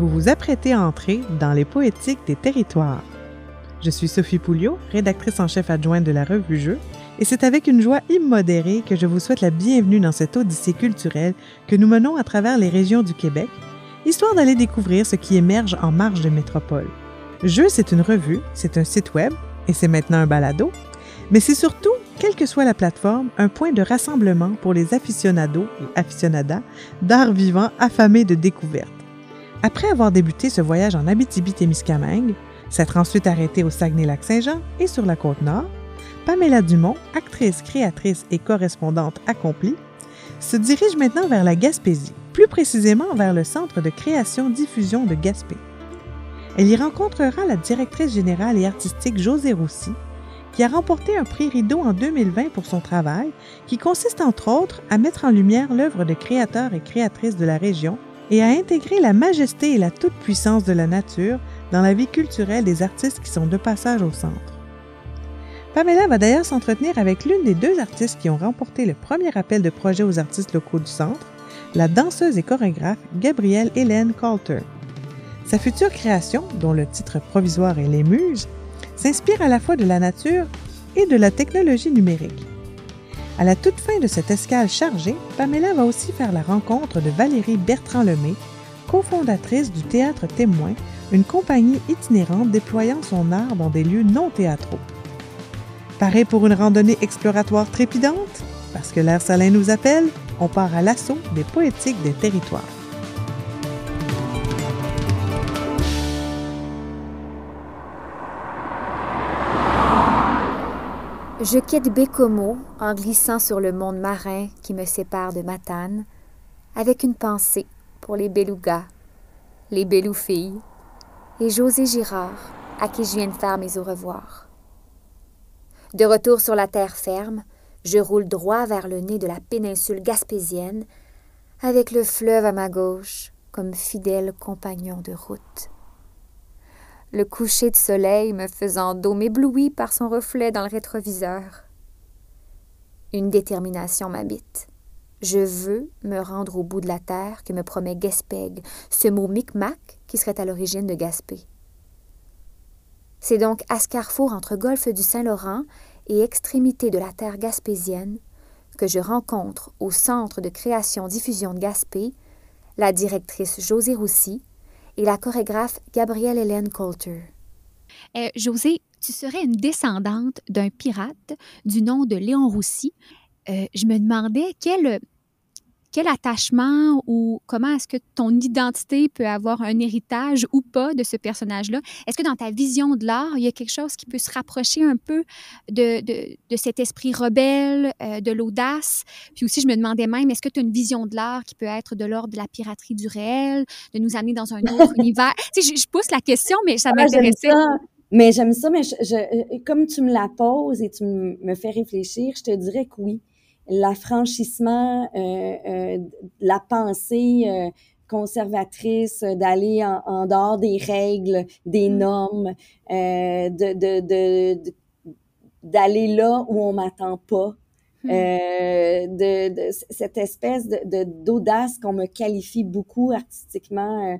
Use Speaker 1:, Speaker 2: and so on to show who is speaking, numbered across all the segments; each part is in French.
Speaker 1: vous vous apprêtez à entrer dans les poétiques des territoires. Je suis Sophie Pouliot, rédactrice en chef adjointe de la revue Jeux, et c'est avec une joie immodérée que je vous souhaite la bienvenue dans cette odyssée culturelle que nous menons à travers les régions du Québec, histoire d'aller découvrir ce qui émerge en marge de métropole. Jeux, c'est une revue, c'est un site web, et c'est maintenant un balado, mais c'est surtout, quelle que soit la plateforme, un point de rassemblement pour les aficionados et aficionadas d'art vivant affamés de découvertes. Après avoir débuté ce voyage en Abitibi-Témiscamingue, s'être ensuite arrêtée au Saguenay-Lac-Saint-Jean et sur la Côte-Nord, Pamela Dumont, actrice, créatrice et correspondante accomplie, se dirige maintenant vers la Gaspésie, plus précisément vers le Centre de création-diffusion de Gaspé. Elle y rencontrera la directrice générale et artistique José Roussy, qui a remporté un prix Rideau en 2020 pour son travail, qui consiste entre autres à mettre en lumière l'œuvre de créateurs et créatrices de la région et à intégrer la majesté et la toute-puissance de la nature dans la vie culturelle des artistes qui sont de passage au centre. Pamela va d'ailleurs s'entretenir avec l'une des deux artistes qui ont remporté le premier appel de projet aux artistes locaux du centre, la danseuse et chorégraphe Gabrielle Hélène Coulter. Sa future création, dont le titre provisoire est Les Muses, s'inspire à la fois de la nature et de la technologie numérique. À la toute fin de cette escale chargée, Pamela va aussi faire la rencontre de Valérie Bertrand-Lemay, cofondatrice du Théâtre Témoin, une compagnie itinérante déployant son art dans des lieux non théâtraux. Paré pour une randonnée exploratoire trépidante? Parce que l'air salin nous appelle, on part à l'assaut des poétiques des territoires.
Speaker 2: Je quitte Bécomo en glissant sur le monde marin qui me sépare de Matane, avec une pensée pour les belugas, les beloufilles et José Girard, à qui je viens de faire mes au revoir. De retour sur la terre ferme, je roule droit vers le nez de la péninsule gaspésienne, avec le fleuve à ma gauche comme fidèle compagnon de route le coucher de soleil me faisant dôme ébloui par son reflet dans le rétroviseur. Une détermination m'habite. Je veux me rendre au bout de la terre que me promet Gaspeg, ce mot micmac qui serait à l'origine de Gaspé. C'est donc à ce carrefour entre golfe du Saint-Laurent et extrémité de la terre gaspésienne que je rencontre au Centre de création-diffusion de Gaspé la directrice José Roussy, et la chorégraphe Gabrielle Hélène Coulter.
Speaker 3: Euh, José, tu serais une descendante d'un pirate du nom de Léon Roussy. Euh, je me demandais quel quel attachement ou comment est-ce que ton identité peut avoir un héritage ou pas de ce personnage-là? Est-ce que dans ta vision de l'art, il y a quelque chose qui peut se rapprocher un peu de, de, cet esprit rebelle, euh, de l'audace? Puis aussi, je me demandais même, est-ce que tu as une vision de l'art qui peut être de l'ordre de la piraterie du réel, de nous amener dans un autre univers? Tu sais, je, pousse la question, mais ça ah, m'intéressait.
Speaker 4: mais j'aime ça, mais je, comme tu me la poses et tu me fais réfléchir, je te dirais que oui l'affranchissement, euh, euh, la pensée euh, conservatrice, d'aller en, dehors des règles, des mm. normes, de, de, d'aller là où on m'attend pas. Mm. de, cette espèce de, d'audace qu'on me qualifie beaucoup artistiquement.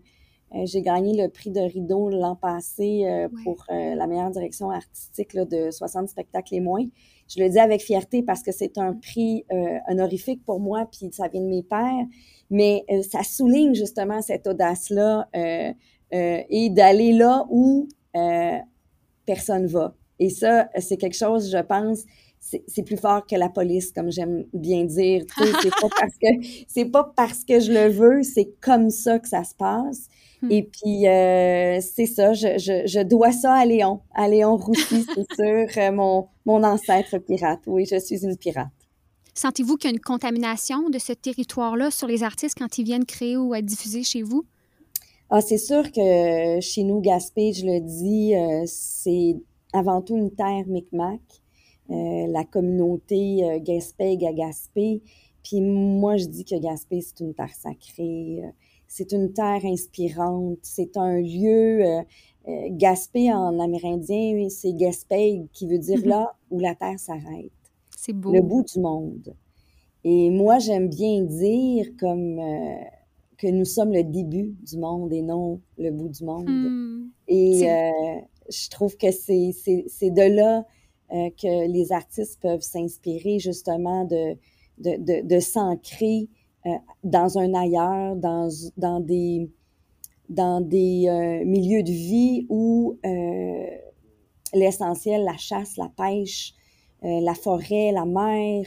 Speaker 4: j'ai gagné le prix de Rideau l'an passé pour la meilleure direction artistique de 60 spectacles et moins. Je le dis avec fierté parce que c'est un prix euh, honorifique pour moi, puis ça vient de mes pères, mais euh, ça souligne justement cette audace-là euh, et d'aller là où personne va. Et ça, c'est quelque chose, je pense, c'est plus fort que la police, comme j'aime bien dire. C'est pas parce que c'est pas parce que je le veux, c'est comme ça que ça se passe. Hmm. Et puis, euh, c'est ça, je, je, je, dois ça à Léon, à Léon Roussy, c'est sûr, euh, mon, mon ancêtre pirate. Oui, je suis une pirate.
Speaker 3: Sentez-vous qu'il y a une contamination de ce territoire-là sur les artistes quand ils viennent créer ou être diffuser chez vous?
Speaker 4: Ah, c'est sûr que chez nous, Gaspé, je le dis, euh, c'est avant tout une terre Micmac. la communauté Gaspé à Gaspé. Puis moi, je dis que Gaspé, c'est une terre sacrée c'est une terre inspirante, c'est un lieu. Euh, euh, Gaspé en amérindien, c'est Gaspé qui veut dire mhm. là où la terre s'arrête.
Speaker 3: C'est beau.
Speaker 4: Le bout du monde. Et moi, j'aime bien dire, comme, euh, que nous sommes le début du monde et non le bout du monde.
Speaker 3: Hmm.
Speaker 4: Et je trouve que c'est de là que les artistes peuvent s'inspirer justement de, de, de, de s'ancrer euh, dans un ailleurs, dans, dans des, dans des euh, milieux de vie où euh, l'essentiel, la chasse, la pêche, la forêt, la mer,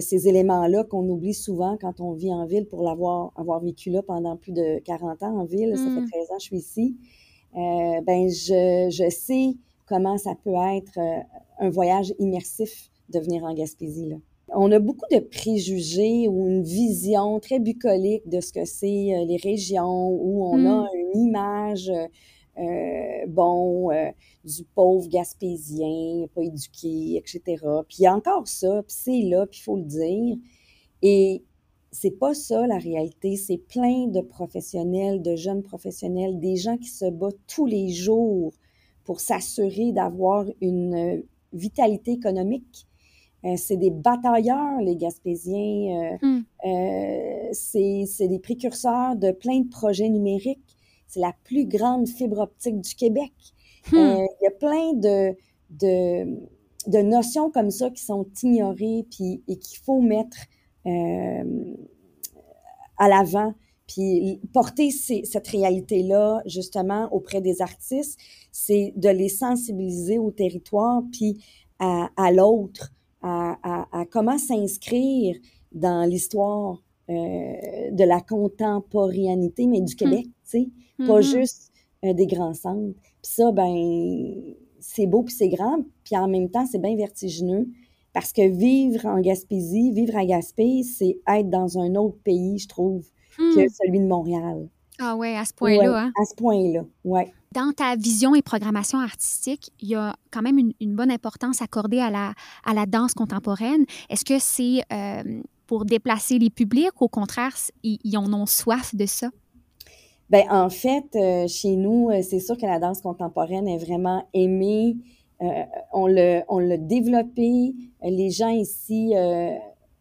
Speaker 4: ces éléments-là qu'on oublie souvent quand on vit en ville pour l'avoir avoir vécu là pendant plus de 40 ans en ville, ça
Speaker 3: Mm.
Speaker 4: fait 13 ans que je suis ici, ben je, je sais comment ça peut être un voyage immersif de venir en Gaspésie. Là. On a beaucoup de préjugés ou une vision très bucolique de ce que c'est euh, les régions où on a une image, euh, euh, bon, euh, du pauvre gaspésien, pas éduqué, etc. Puis il y a encore ça, puis c'est là, puis il faut le dire. Et c'est pas ça la réalité. C'est plein de professionnels, de jeunes professionnels, des gens qui se battent tous les jours pour s'assurer d'avoir une vitalité économique. Euh, c'est des batailleurs, les Gaspésiens. Euh,
Speaker 3: Mm.
Speaker 4: euh, c'est des précurseurs de plein de projets numériques. C'est la plus grande fibre optique du Québec.
Speaker 3: Hmm.
Speaker 4: Il y a plein de, de, de notions comme ça qui sont ignorées puis, et qu'il faut mettre à l'avant. Puis porter ces- cette réalité-là, justement, auprès des artistes, c'est de les sensibiliser au territoire, puis à, à l'autre, à, à, à comment s'inscrire dans l'histoire euh, de la contemporanéité, mais du Québec, tu sais pas
Speaker 3: Mhm.
Speaker 4: juste euh, des grands centres. Puis ça, ben, c'est beau puis c'est grand, puis en même temps, c'est bien vertigineux. Parce que vivre en Gaspésie, vivre à Gaspé, c'est être dans un autre pays, je trouve,
Speaker 3: Hmm.
Speaker 4: que celui de Montréal.
Speaker 3: Ah ouais, à ce point-là.
Speaker 4: Ouais,
Speaker 3: hein?
Speaker 4: À ce point-là, ouais.
Speaker 3: Dans ta vision et programmation artistique, il y a quand même une, une bonne importance accordée à la, à la danse contemporaine. Est-ce que c'est euh, pour déplacer les publics ou au contraire, ils, ils en ont soif de ça?
Speaker 4: Ben, en fait, euh, chez nous, euh, c'est sûr que la danse contemporaine est vraiment aimée. Euh, on l'a on l'a développée. Les gens ici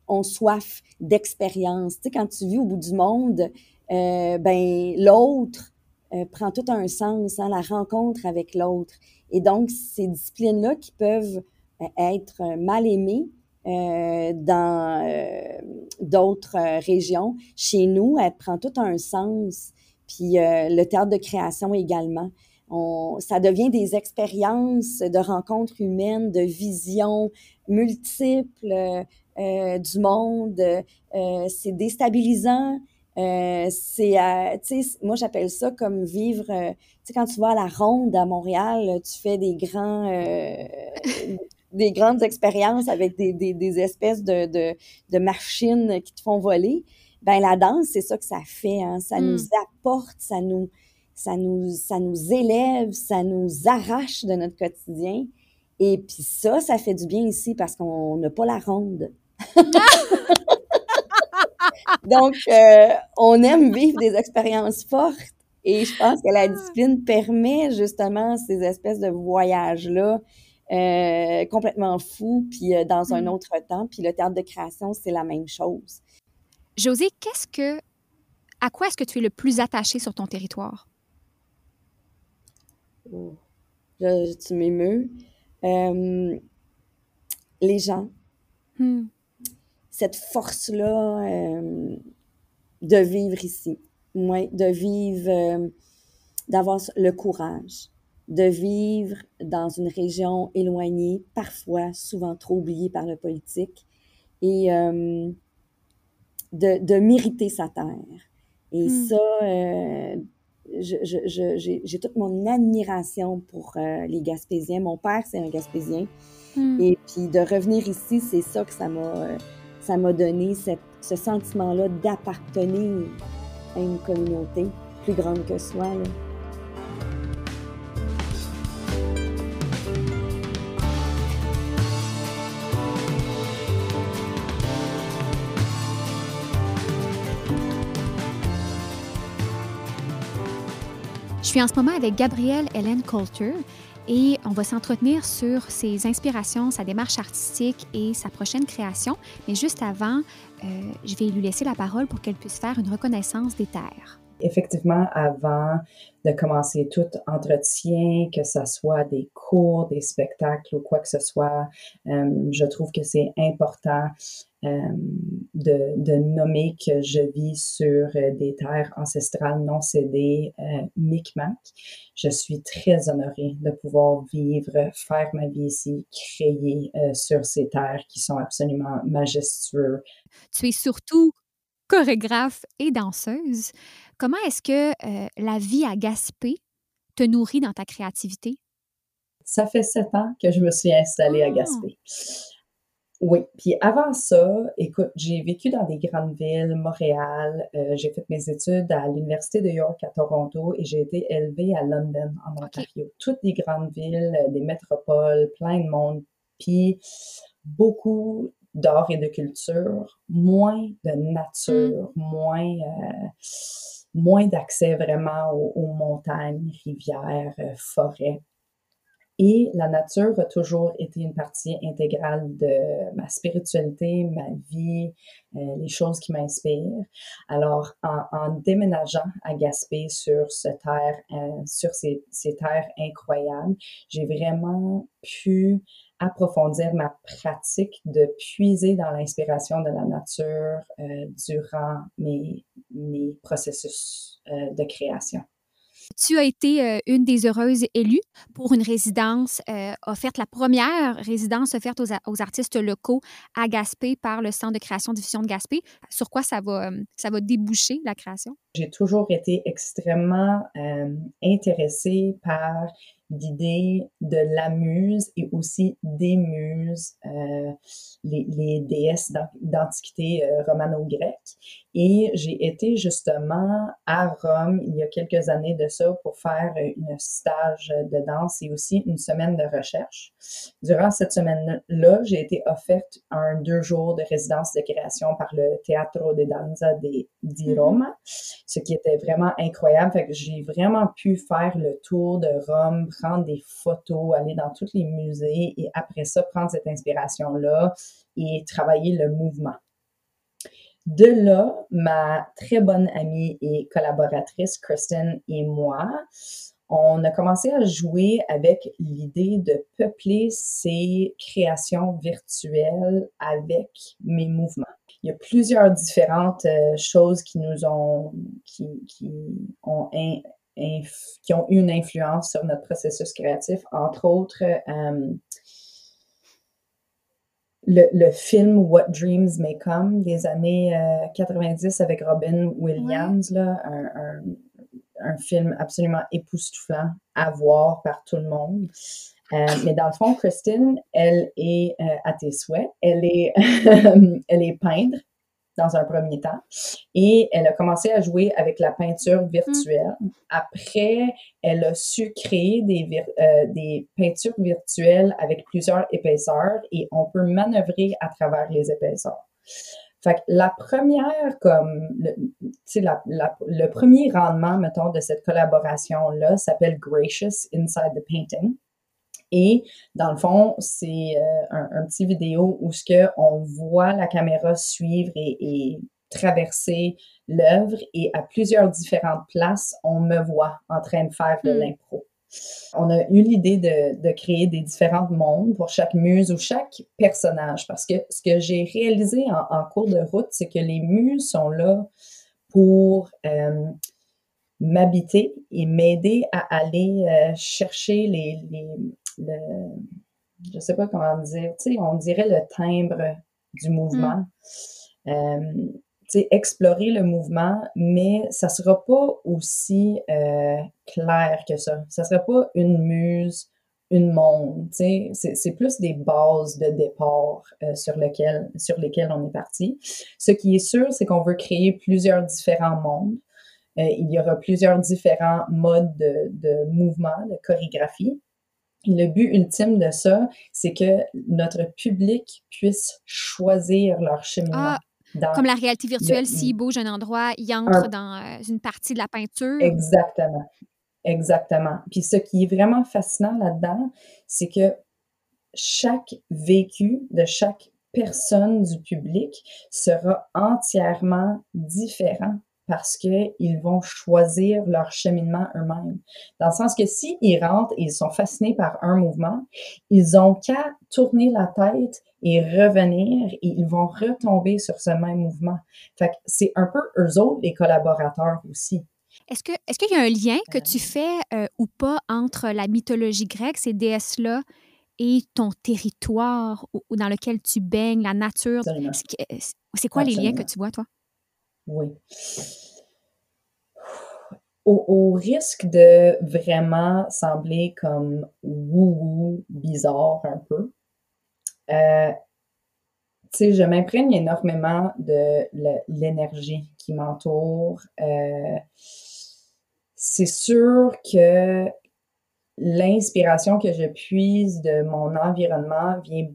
Speaker 4: ont soif d'expérience. Tu sais, quand tu vis au bout du monde, euh, ben l'autre euh, prend tout un sens, hein, la rencontre avec l'autre. Et donc, ces disciplines-là qui peuvent euh, être mal aimées euh, dans euh, d'autres euh, régions, chez nous, elle prend tout un sens puis le théâtre de création également. On, ça devient des expériences de rencontres humaines, de visions multiples euh, du monde. Euh, c'est déstabilisant. Euh, c'est, euh, tu sais, moi j'appelle ça comme vivre. euh, tu sais, quand tu vas à la ronde à Montréal, tu fais des grands, euh, des grandes expériences avec des, des, des espèces de, de, de machines qui te font voler ben la danse, c'est ça que ça fait. Hein? Ça
Speaker 3: Mm.
Speaker 4: nous apporte, ça nous, ça nous, ça nous élève, ça nous arrache de notre quotidien. Et puis ça, ça fait du bien ici parce qu'on n'a pas la ronde. Donc, euh, on aime vivre des expériences fortes. Et je pense que la discipline permet justement ces espèces de voyages-là euh, complètement fous, puis euh, dans un
Speaker 3: Mm.
Speaker 4: autre temps. Puis le théâtre de création, c'est la même chose.
Speaker 3: José, qu'est-ce que, à quoi est-ce que tu es le plus attaché sur ton territoire?
Speaker 4: Oh, je- tu m'émeus. Euh, les gens,
Speaker 3: Hmm.
Speaker 4: Cette force-là euh, de vivre ici, ouais, de vivre, euh, d'avoir le courage, de vivre dans une région éloignée, parfois souvent trop oubliée par le politique, et euh, de, de mériter sa terre. Et
Speaker 3: Hmm.
Speaker 4: ça, euh, j'ai toute mon admiration pour euh, les Gaspésiens. Mon père, c'est un Gaspésien.
Speaker 3: Hmm.
Speaker 4: Et puis de revenir ici, c'est ça que ça m'a ça m'a donné, ce sentiment-là d'appartenir à une communauté plus grande que soi.
Speaker 3: Je suis en ce moment avec Gabrielle Hélène Coulter. Et on va s'entretenir sur ses inspirations, sa démarche artistique et sa prochaine création. Mais juste avant, euh, je vais lui laisser la parole pour qu'elle puisse faire une reconnaissance des terres.
Speaker 5: Effectivement, avant de commencer tout entretien, que ce soit des cours, des spectacles ou quoi que ce soit, euh, je trouve que c'est important euh, de, nommer que je vis sur euh, des terres ancestrales non cédées euh, Micmac. Je suis très honorée de pouvoir vivre, faire ma vie ici, créer sur ces terres qui sont absolument majestueuses.
Speaker 3: Tu es surtout chorégraphe et danseuse. Comment est-ce que la vie à Gaspé te nourrit dans ta créativité?
Speaker 5: Ça fait sept ans que je me suis installée à ah! Gaspé. Oui, puis avant ça, écoute, j'ai vécu dans des grandes villes, Montréal, euh, j'ai fait mes études à l'Université de York à Toronto et j'ai été élevée à London, en Ontario. Toutes des grandes villes, euh, des métropoles, plein de monde, puis beaucoup d'art et de culture, moins de nature, mmh. moins, euh, moins d'accès vraiment aux, montagnes, rivières, forêts. Et la nature a toujours été une partie intégrale de ma spiritualité, ma vie, euh, les choses qui m'inspirent. Alors, en, déménageant à Gaspé sur euh, ces, terres incroyables, j'ai vraiment pu approfondir ma pratique de puiser dans l'inspiration de la nature euh, durant mes, mes processus euh, de création.
Speaker 3: Tu as été euh, une des heureuses élues pour une résidence euh, offerte, la première résidence offerte aux, artistes locaux à Gaspé par le Centre de création diffusion de Gaspé. Sur quoi ça va, euh, ça va déboucher la création?
Speaker 5: J'ai toujours été extrêmement intéressée par d'idées de la muse et aussi des muses, euh, les, les, déesses d'antiquité euh, romano-grecque. Et j'ai été justement à Rome il y a quelques années de ça pour faire une stage de danse et aussi une semaine de recherche. Durant cette semaine-là, j'ai été offerte un deux jours de résidence de création par le Teatro de Danza di mm-hmm. Rome, ce qui était vraiment incroyable. Fait que j'ai vraiment pu faire le tour de Rome, prendre des photos, aller dans tous les musées et après ça, prendre cette inspiration-là et travailler le mouvement. De là, ma très bonne amie et collaboratrice Kristen et moi, on a commencé à jouer avec l'idée de peupler ces créations virtuelles avec mes mouvements. Il y a plusieurs différentes euh, choses qui nous ont, qui, qui ont qui ont eu une influence sur notre processus créatif, entre autres euh, le, film What Dreams May Come des années 90 euh, avec Robin Williams, là, un, un, film absolument époustouflant à voir par tout le monde. Euh, mais dans le fond, Christine, elle est à tes souhaits. Elle est, elle est peintre dans un premier temps. Et elle a commencé à jouer avec la peinture virtuelle. Mm. Après, elle a su créer des, euh, des peintures virtuelles avec plusieurs épaisseurs et on peut manœuvrer à travers les épaisseurs. Fait que la première, comme, le, la, la, le premier rendement, mettons, de cette collaboration-là s'appelle Gracious Inside the Painting. Et dans le fond, c'est euh, un, petit vidéo où ce que on voit la caméra suivre et, traverser l'œuvre et à plusieurs différentes places, on me voit en train de faire de hmm. l'impro. On a eu l'idée de, créer des différents mondes pour chaque muse ou chaque personnage parce que ce que j'ai réalisé en, cours de route, c'est que les muses sont là pour euh, m'habiter et m'aider à aller euh, chercher les, le, je sais pas comment dire, tu sais, on dirait le timbre du mouvement. Mm. Euh, tu sais, explorer le mouvement, mais ça sera pas aussi euh, clair que ça. Ça sera pas une muse, une monde, tu sais, c'est plus des bases de départ euh, sur, lequel, sur lesquelles on est parti. Ce qui est sûr, c'est qu'on veut créer plusieurs différents mondes. il y aura plusieurs différents modes de, de mouvement, de chorégraphie le but ultime de ça, c'est que notre public puisse choisir leur cheminement.
Speaker 3: Ah, comme la réalité virtuelle, s'il bouge un endroit, il entre dans euh, une partie de la peinture.
Speaker 5: Exactement. Exactement. Puis ce qui est vraiment fascinant là-dedans, c'est que chaque vécu de chaque personne du public sera entièrement différent parce qu'ils vont choisir leur cheminement eux-mêmes. Dans le sens que s'ils rentrent et ils sont fascinés par un mouvement, ils ont qu'à tourner la tête et revenir et ils vont retomber sur ce même mouvement. Fait que c'est un peu eux autres les collaborateurs aussi.
Speaker 3: Est-ce que est-ce qu'il y a un lien que tu fais euh, ou pas entre la mythologie grecque, ces déesses-là, et ton territoire ou, dans lequel tu baignes, la nature? C'est quoi les liens que tu vois, toi?
Speaker 5: Oui. Au, risque de vraiment sembler comme wou-wou, bizarre un peu, euh, tu sais, je m'imprègne énormément de l'énergie qui m'entoure. Euh, c'est sûr que l'inspiration que je puise de mon environnement vient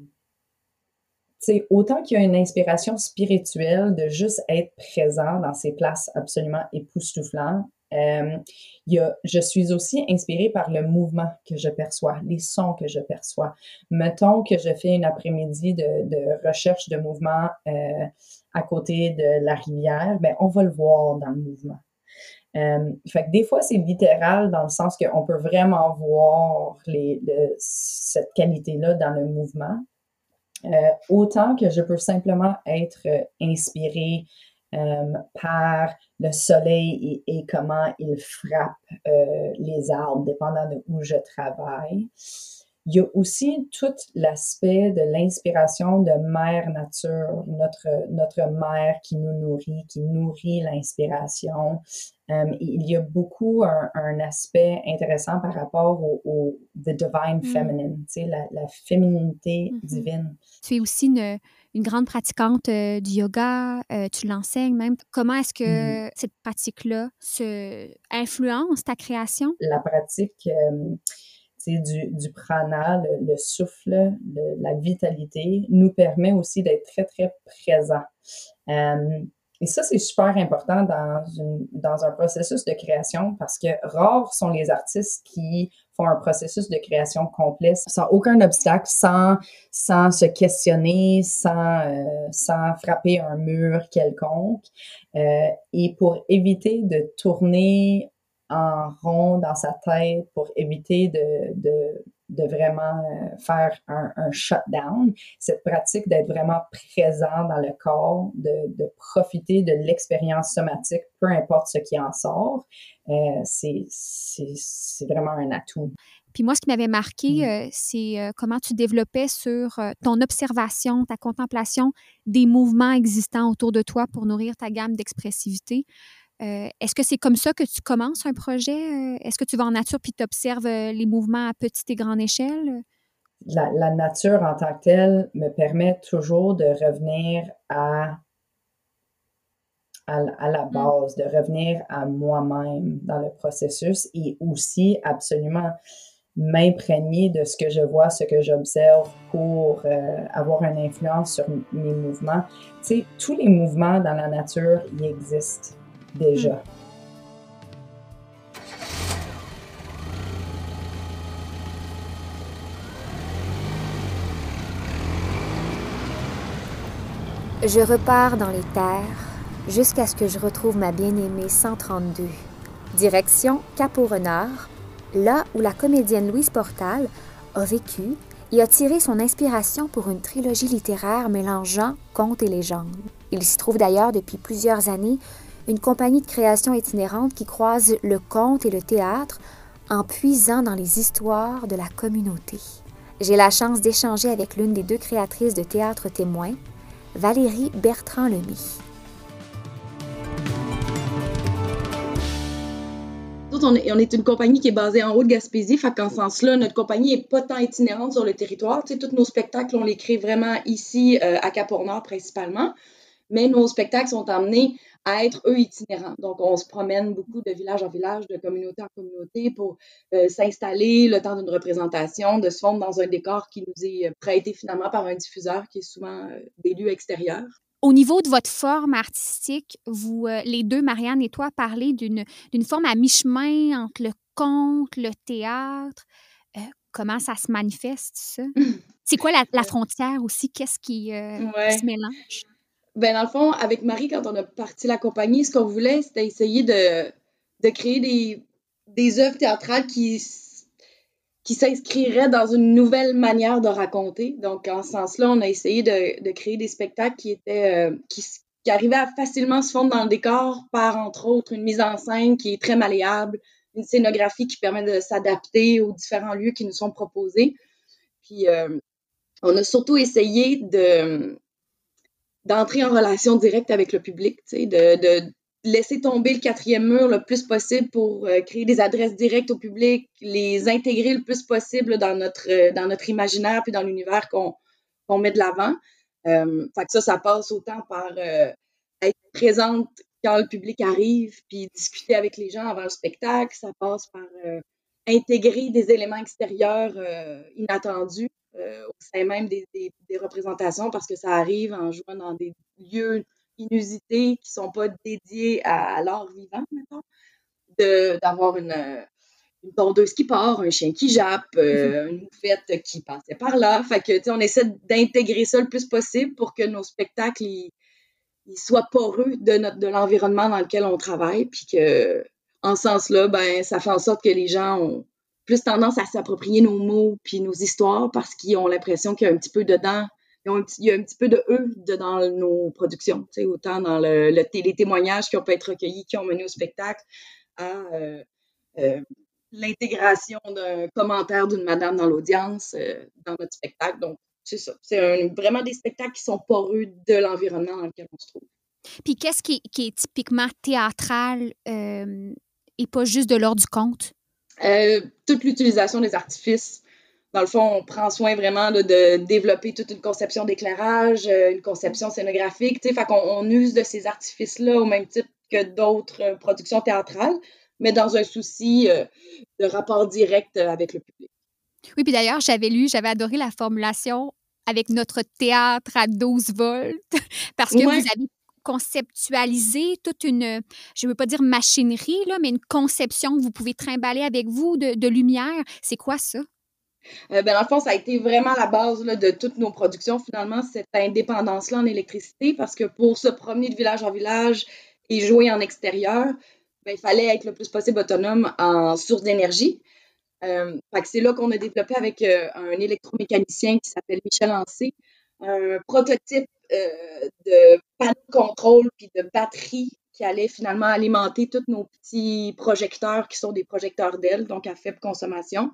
Speaker 5: c'est autant qu'il y a une inspiration spirituelle de juste être présent dans ces places absolument époustouflantes, euh, il y a, je suis aussi inspirée par le mouvement que je perçois, les sons que je perçois. Mettons que je fais une après-midi de, recherche de mouvement euh, à côté de la rivière, ben on va le voir dans le mouvement. Euh, fait que des fois, c'est littéral dans le sens qu'on peut vraiment voir cette qualité-là dans le mouvement. Euh, autant que je peux simplement être euh, inspiré euh, par le soleil et, comment il frappe les arbres, dépendant de où je travaille. Il y a aussi tout l'aspect de l'inspiration de mère nature, notre, notre mère qui nous nourrit, qui nourrit l'inspiration. Euh, il y a beaucoup un, aspect intéressant par rapport au, the divine mm. feminine, tu sais, la, la féminité mm-hmm. divine.
Speaker 3: Tu es aussi une, une grande pratiquante euh, du yoga, euh, tu l'enseignes même. Comment est-ce que mm. cette pratique-là influence ta création?
Speaker 5: La pratique du, prana, le, souffle, la vitalité, nous permet aussi d'être très, très présent. Euh, et ça, c'est super important dans, dans un processus de création parce que rares sont les artistes qui font un processus de création complet sans aucun obstacle, sans, sans se questionner, sans, euh, sans frapper un mur quelconque. Euh, et pour éviter de tourner en rond dans sa tête pour éviter de, de, de vraiment euh, faire un, un, shutdown. Cette pratique d'être vraiment présent dans le corps, de, de profiter de l'expérience somatique, peu importe ce qui en sort, euh, c'est vraiment un atout.
Speaker 3: Puis moi, ce qui m'avait marqué, mm. euh, c'est euh, comment tu développais sur ton observation, ta contemplation des mouvements existants autour de toi pour nourrir ta gamme d'expressivité. Euh, est-ce que c'est comme ça que tu commences un projet? Euh, est-ce que tu vas en nature puis tu observes euh, les mouvements à petite et grande échelle?
Speaker 5: La, nature en tant que telle me permet toujours de revenir à, à, la mmh. base, de revenir à moi-même dans le processus et aussi absolument m'imprégner de ce que je vois, ce que j'observe pour avoir une influence sur mes mouvements. Tu sais, tous les mouvements dans la nature, ils existent déjà.
Speaker 2: Je repars dans les terres jusqu'à ce que je retrouve ma bien-aimée 132. Direction Cap-au-Renard, là où la comédienne Louise Portal a vécu et a tiré son inspiration pour une trilogie littéraire mélangeant contes et légendes. Il s'y trouve d'ailleurs depuis plusieurs années une compagnie de création itinérante qui croise le conte et le théâtre en puisant dans les histoires de la communauté. J'ai la chance d'échanger avec l'une des deux créatrices de théâtre témoin, Valérie Bertrand-Lemy.
Speaker 6: On est, on est, une compagnie qui est basée en Haute-Gaspésie, fait qu'en ce sens-là, notre compagnie n'est pas tant itinérante sur le territoire. Tu sais, tous nos spectacles, on les crée vraiment ici, euh, à Cap-Nord principalement, mais nos spectacles sont emmenés à être eux itinérants. Donc, on se promène beaucoup de village en village, de communauté en communauté pour euh, s'installer le temps d'une représentation, de se fondre dans un décor qui nous est prêté finalement par un diffuseur qui est souvent euh, des lieux extérieurs.
Speaker 3: au niveau de votre forme artistique, vous, euh, les deux, Marianne et toi, parlez d'une forme à mi-chemin entre le conte, le théâtre. Euh, comment ça se manifeste, ça? C'est quoi la, frontière aussi? Qu'est-ce qui, se mélange?
Speaker 6: Ben, dans le fond, avec Marie, quand on a parti la compagnie, ce qu'on voulait, c'était essayer de, de créer des, des œuvres théâtrales qui qui s'inscrirait dans une nouvelle manière de raconter. Donc, en ce sens-là, on a essayé de, de, créer des spectacles qui étaient euh, qui, qui, arrivaient à facilement se fondre dans le décor par, entre autres, une mise en scène qui est très malléable, une scénographie qui permet de s'adapter aux différents lieux qui nous sont proposés. Puis, euh, on a surtout essayé de d'entrer en relation directe avec le public, de, de, laisser tomber le quatrième mur le plus possible pour euh, créer des adresses directes au public, les intégrer le plus possible dans notre, euh, dans notre imaginaire puis dans l'univers qu'on met de l'avant. Euh, ça, ça passe autant par euh, être présente quand le public arrive, puis discuter avec les gens avant le spectacle. Ça passe par intégrer des éléments extérieurs inattendus au sein même des, des, des, représentations parce que ça arrive en jouant dans des lieux inusités qui sont pas dédiées à, l'art vivant, mettons, d'avoir une, une tondeuse qui part, un chien qui jappe, euh, une moufette qui passait par là. Fait que, on essaie d'intégrer ça le plus possible pour que nos spectacles ils, soient poreux de, notre, de l'environnement dans lequel on travaille, puis que, en ce sens-là, ben, ça fait en sorte que les gens ont plus tendance à s'approprier nos mots puis nos histoires parce qu'ils ont l'impression qu'il y a un petit peu dedans il y a un petit peu de eux dans nos productions, autant dans le, les témoignages qui ont pu être recueillis, qui ont mené au spectacle, à euh, euh, l'intégration d'un commentaire d'une madame dans l'audience euh, dans notre spectacle. Donc, c'est ça. C'est vraiment des spectacles qui sont poreux de l'environnement dans lequel on se trouve.
Speaker 3: Puis qu'est-ce qui, est typiquement théâtral et pas juste de l'ordre du conte?
Speaker 6: Toute l'utilisation des artifices dans le fond, on prend soin vraiment de développer toute une conception d'éclairage, euh, une conception scénographique. Fait qu'on on use de ces artifices-là au même titre que d'autres euh, productions théâtrales, mais dans un souci euh, de rapport direct avec le public.
Speaker 3: Oui, puis d'ailleurs, j'avais lu, j'avais adoré la formulation avec notre théâtre à 12 volts, parce que vous avez conceptualisé toute une, je ne veux pas dire machinerie, là, mais une conception que vous pouvez trimballer avec vous de, lumière. C'est quoi ça?
Speaker 6: Euh, ben, dans le fond, ça a été vraiment la base de toutes nos productions, finalement, cette indépendance-là en électricité, parce que pour se promener de village en village et jouer en extérieur, ben, il fallait être le plus possible autonome en source d'énergie. Euh, c'est là qu'on a développé avec euh, un électromécanicien qui s'appelle Michel Ancé un prototype euh, de panneau de contrôle puis de batterie qui allait finalement alimenter tous nos petits projecteurs qui sont des projecteurs d'ailes, donc à faible consommation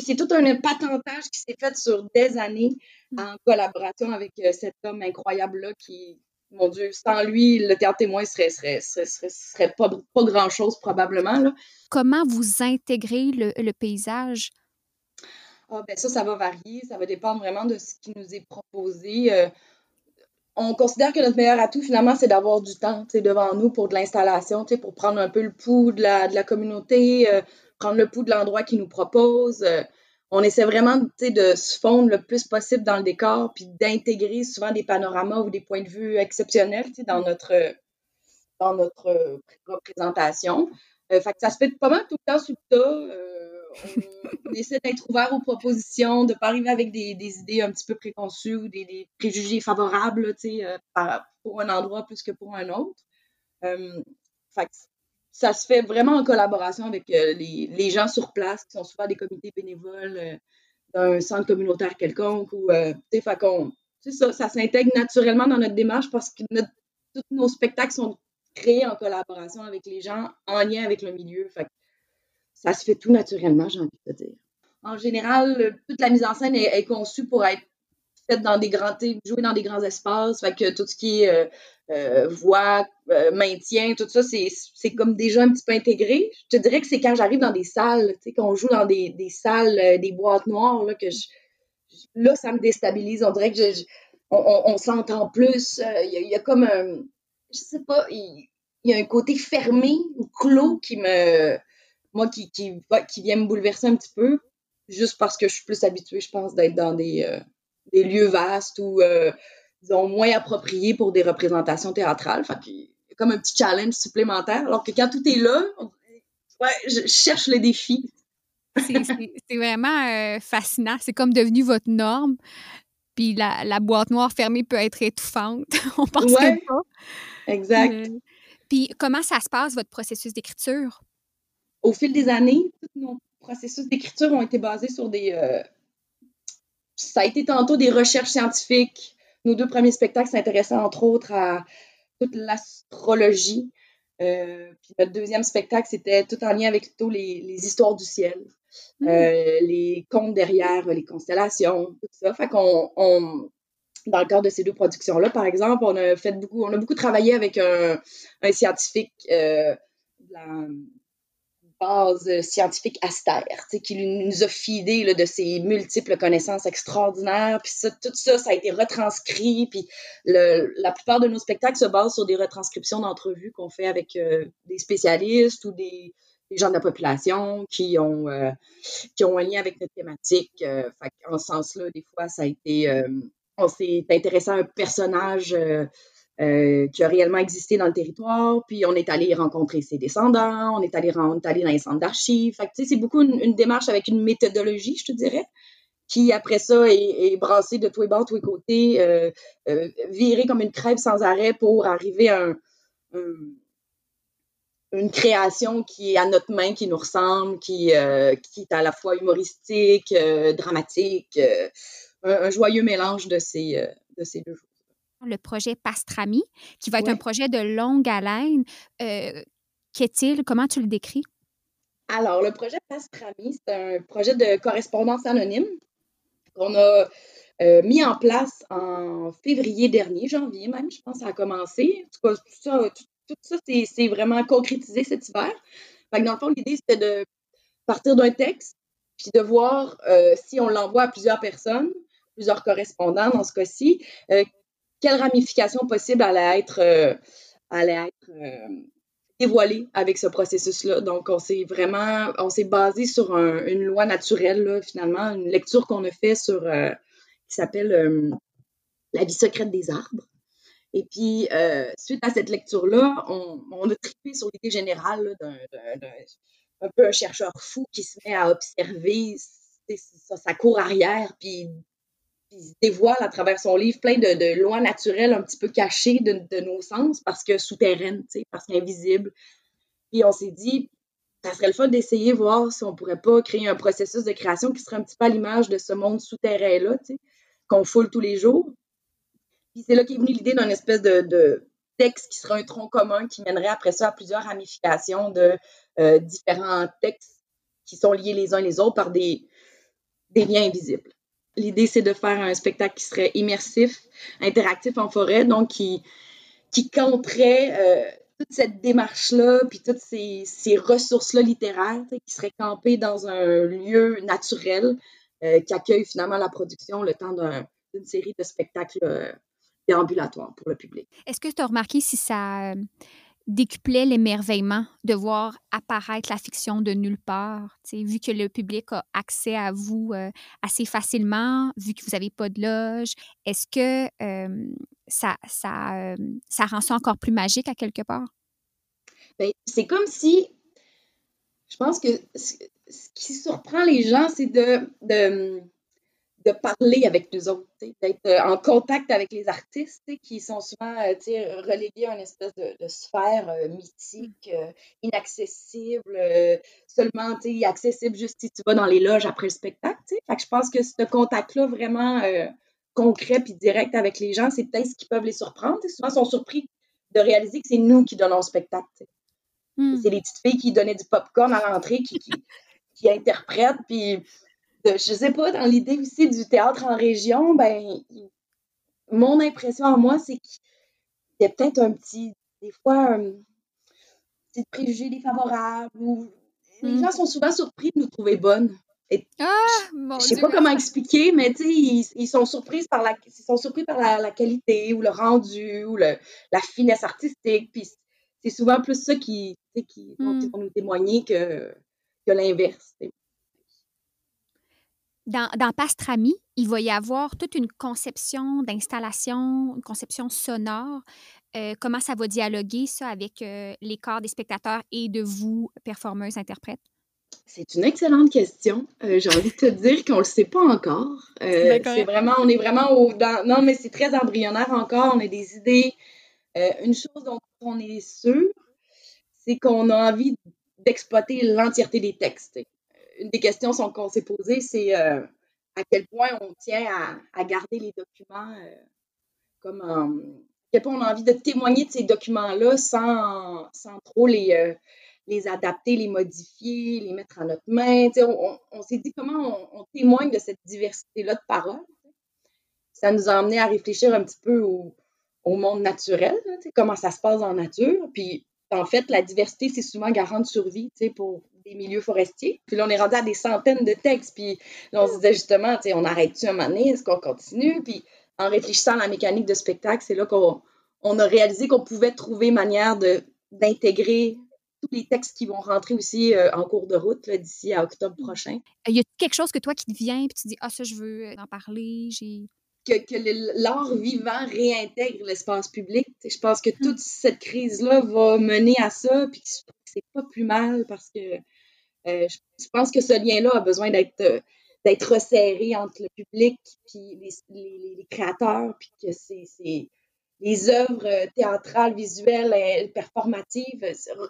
Speaker 6: c'est tout un patentage qui s'est fait sur des années mm. en collaboration avec euh, cet homme incroyable-là qui, mon Dieu, sans lui, le théâtre témoin serait, serait, serait, pas, pas grand-chose probablement. Là.
Speaker 3: Comment vous intégrez le, paysage?
Speaker 6: Ah, ben ça, ça va varier. Ça va dépendre vraiment de ce qui nous est proposé. Euh, on considère que notre meilleur atout, finalement, c'est d'avoir du temps devant nous pour de l'installation, pour prendre un peu le pouls de la, de la communauté, euh, prendre le pouls de l'endroit qu'ils nous proposent. Euh, on essaie vraiment de se fondre le plus possible dans le décor, puis d'intégrer souvent des panoramas ou des points de vue exceptionnels dans notre, dans notre représentation. Que ça se fait pas mal tout le temps sous le tas. On, essaie d'être ouvert aux propositions, de ne pas arriver avec des, idées un petit peu préconçues ou des, préjugés favorables euh, pour un endroit plus que pour un autre. Euh, fait ça se fait vraiment en collaboration avec euh, les, gens sur place, qui sont souvent des comités bénévoles euh, d'un centre communautaire quelconque. Ou, euh, ça, ça s'intègre naturellement dans notre démarche parce que tous nos spectacles sont créés en collaboration avec les gens, en lien avec le milieu. Fait ça se fait tout naturellement, j'ai envie de dire. En général, toute la mise en scène est, conçue pour être faite dans des grands, jouer dans des grands espaces. Fait que tout ce qui est euh, voix, euh, maintien, tout ça, c'est comme déjà un petit peu intégré. Je te dirais que c'est quand j'arrive dans des salles, tu sais, qu'on joue dans des, des salles, euh, des boîtes noires, là, que je, là, ça me déstabilise. On dirait que on, on, s'entend plus. Il y, a comme un, je sais pas, il y, a un côté fermé ou clos qui me, moi, qui, qui, qui vient me bouleverser un petit peu, juste parce que je suis plus habituée, je pense, d'être dans des, des lieux vastes où disons, moins approprié pour des représentations théâtrales. Fait que, comme un petit challenge supplémentaire. Alors que quand tout est là, ouais, je cherche le défi.
Speaker 3: C'est vraiment euh, fascinant. C'est comme devenu votre norme. Puis la, la, boîte noire fermée peut être étouffante. On pense ouais, pas.
Speaker 6: Exact.
Speaker 3: Euh, puis comment ça se passe, votre processus d'écriture?
Speaker 6: Au fil des années, tous nos processus d'écriture ont été basés sur des... Euh, ça a été tantôt des recherches scientifiques. Nos deux premiers spectacles s'intéressaient entre autres à toute l'astrologie. Euh, puis notre deuxième spectacle, c'était tout en lien avec plutôt les, les histoires du ciel, mmh. euh, les contes derrière les constellations, tout ça. Fait qu'on, on, dans le cadre de ces deux productions-là, par exemple, on a fait beaucoup, on a beaucoup travaillé avec un, un scientifique euh, de la, base euh, scientifique Aster, qui nous a fidé là, de ses multiples connaissances extraordinaires. Puis tout ça, ça a été retranscrit. Puis la plupart de nos spectacles se basent sur des retranscriptions d'entrevues qu'on fait avec euh, des spécialistes ou des, gens de la population qui ont, euh, qui ont un lien avec notre thématique. Euh, en ce sens-là, des fois, ça a été... on s'est intéressé à un personnage euh, qui a réellement existé dans le territoire. Puis on est allé rencontrer ses descendants, on est allé, on est allé dans les centres d'archives. C'est beaucoup une, démarche avec une méthodologie, je te dirais, qui après ça est, brassée de tous les bords, tous les côtés, euh, euh, virée comme une crêpe sans arrêt pour arriver à un, une création qui est à notre main, qui nous ressemble, qui, euh, qui est à la fois humoristique, dramatique, un, un, joyeux mélange de ces, de ces deux choses
Speaker 3: le projet Pastrami, qui va être un projet de longue haleine. Euh, Qu'est-il? Comment tu le décris?
Speaker 6: Alors, le projet Pastrami, c'est un projet de correspondance anonyme qu'on a euh, mis en place en février dernier, janvier même, je pense, ça a commencé. En tout cas, tout ça, tout, ça c'est vraiment concrétisé cet hiver. Fait que dans le fond, l'idée, c'était de partir d'un texte, puis de voir euh, si on l'envoie à plusieurs personnes, plusieurs correspondants dans ce cas-ci, euh, quelle ramification possible allait être, euh, allait être euh, dévoilée avec ce processus-là. Donc, on s'est vraiment, on s'est basé sur un, une loi naturelle, là, finalement, une lecture qu'on a fait sur, euh, qui s'appelle euh, La vie secrète des arbres. Et puis, euh, suite à cette lecture-là, on, on, a trippé sur l'idée générale d'un, un peu un chercheur fou qui se met à observer sa, sa cour arrière, puis il dévoile à travers son livre plein de, lois naturelles un petit peu cachées de, nos sens parce que souterraines, parce qu'invisibles. Puis on s'est dit, ça serait le fun d'essayer voir si on pourrait pas créer un processus de création qui serait un petit peu à l'image de ce monde souterrain-là, qu'on foule tous les jours. Puis c'est là qu'est venue l'idée d'un espèce de, texte qui serait un tronc commun qui mènerait après ça à plusieurs ramifications de euh, différents textes qui sont liés les uns les autres par des liens invisibles. L'idée, c'est de faire un spectacle qui serait immersif, interactif en forêt, donc qui, qui compterait euh, toute cette démarche-là, puis toutes ces, ces ressources-là littéraires qui seraient campées dans un lieu naturel euh, qui accueille finalement la production le temps d'une série de spectacles euh, déambulatoires pour le public.
Speaker 3: Est-ce que tu as remarqué si ça décuplait l'émerveillement de voir apparaître la fiction de nulle part, vu que le public a accès à vous euh, assez facilement, vu que vous n'avez pas de loge. Est-ce que euh, ça, ça, euh, ça rend ça encore plus magique à quelque part?
Speaker 6: Ben, c'est comme si, je pense que ce, qui surprend les gens, c'est de, de de parler avec nous autres, d'être euh, en contact avec les artistes qui sont souvent euh, relégués à une espèce de, de sphère euh, mythique, euh, inaccessible, euh, seulement accessible juste si tu vas dans les loges après le spectacle. Fait que je pense que ce contact-là vraiment concret puis direct avec les gens, c'est peut-être ce qui peut les surprendre. souvent, ils sont surpris de réaliser que c'est nous qui donnons le spectacle. Mm. C'est les petites filles qui donnaient du popcorn à l'entrée qui, qui, qui interprètent, puis je sais pas, dans l'idée aussi du théâtre en région, ben, mon impression à moi, c'est qu'il y a peut-être un petit, des fois, un petit préjugé défavorable ou les mmh. gens sont souvent surpris de nous trouver bonnes. Et
Speaker 3: ah, mon
Speaker 6: je sais pas comment expliquer, mais tu sais, ils, ils, sont surpris par la, ils sont surpris par la, la qualité ou le rendu ou le, la finesse artistique. Puis c'est souvent plus ça qui, qui vont nous témoigner que, que l'inverse.
Speaker 3: Dans, dans Pastrami, il va y avoir toute une conception d'installation, une conception sonore. Euh, comment ça va dialoguer, ça, avec euh, les corps des spectateurs et de vous, performeuses, interprètes?
Speaker 6: C'est une excellente question. Euh, j'ai envie de te dire qu'on ne le sait pas encore. c'est vraiment, on est vraiment au. non, mais c'est très embryonnaire encore. On a des idées. une chose dont on est sûr, c'est qu'on a envie d'exploiter l'entièreté des textes. Une des questions qu'on s'est posées, c'est à quel point on tient à, garder les documents comme quel point on a envie de témoigner de ces documents-là sans, sans trop les, euh, les adapter, les modifier, les mettre à notre main. On, s'est dit comment on, témoigne de cette diversité-là de paroles. Ça nous a amené à réfléchir un petit peu au, monde naturel, comment ça se passe en nature. Puis, en fait, la diversité, c'est souvent garant de survie pour des milieux forestiers. Puis là, on est rendu à des centaines de textes. Puis là, on se disait justement, on arrête-tu un moment donné? Est-ce qu'on continue? Puis en réfléchissant à la mécanique de spectacle, c'est là qu'on a réalisé qu'on pouvait trouver manière d'intégrer tous les textes qui vont rentrer aussi euh, en cours de route d'ici à octobre mm. prochain.
Speaker 3: Il y a quelque chose que toi qui te vient et tu dis Ah, ça, je veux en parler.
Speaker 6: Que, que l'art vivant réintègre l'espace public. je pense que mm. toute cette crise-là va mener à ça, puis c'est pas plus mal parce que euh, je, pense que ce lien-là a besoin d'être euh, resserré entre le public puis les, créateurs, puis que c'est les œuvres théâtrales, visuelles, performatives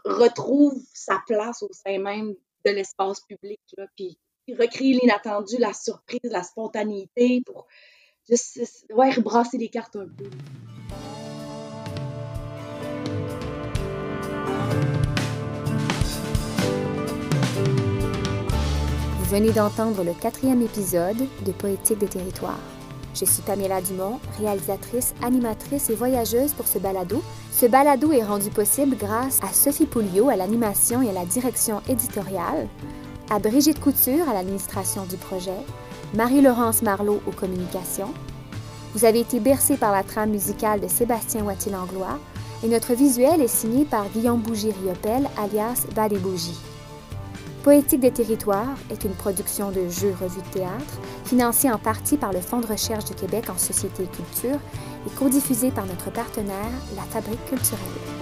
Speaker 6: retrouvent sa place au sein même de l'espace public, puis recréer l'inattendu, la surprise, la spontanéité pour juste ouais, rebrasser les cartes un peu.
Speaker 2: Venez d'entendre le quatrième épisode de Poétique des territoires. Je suis Pamela Dumont, réalisatrice, animatrice et voyageuse pour ce balado. Ce balado est rendu possible grâce à Sophie Pouliot à l'animation et à la direction éditoriale, à Brigitte Couture à l'administration du projet, Marie-Laurence Marlot aux communications. Vous avez été bercé par la trame musicale de Sébastien Wattier-Langlois et notre visuel est signé par Guillaume Bougie-Riopel alias Badébougie. Poétique des territoires est une production de Jeux Revue de théâtre, financée en partie par le Fonds de recherche du Québec en société et culture et codiffusée par notre partenaire, la Fabrique culturelle.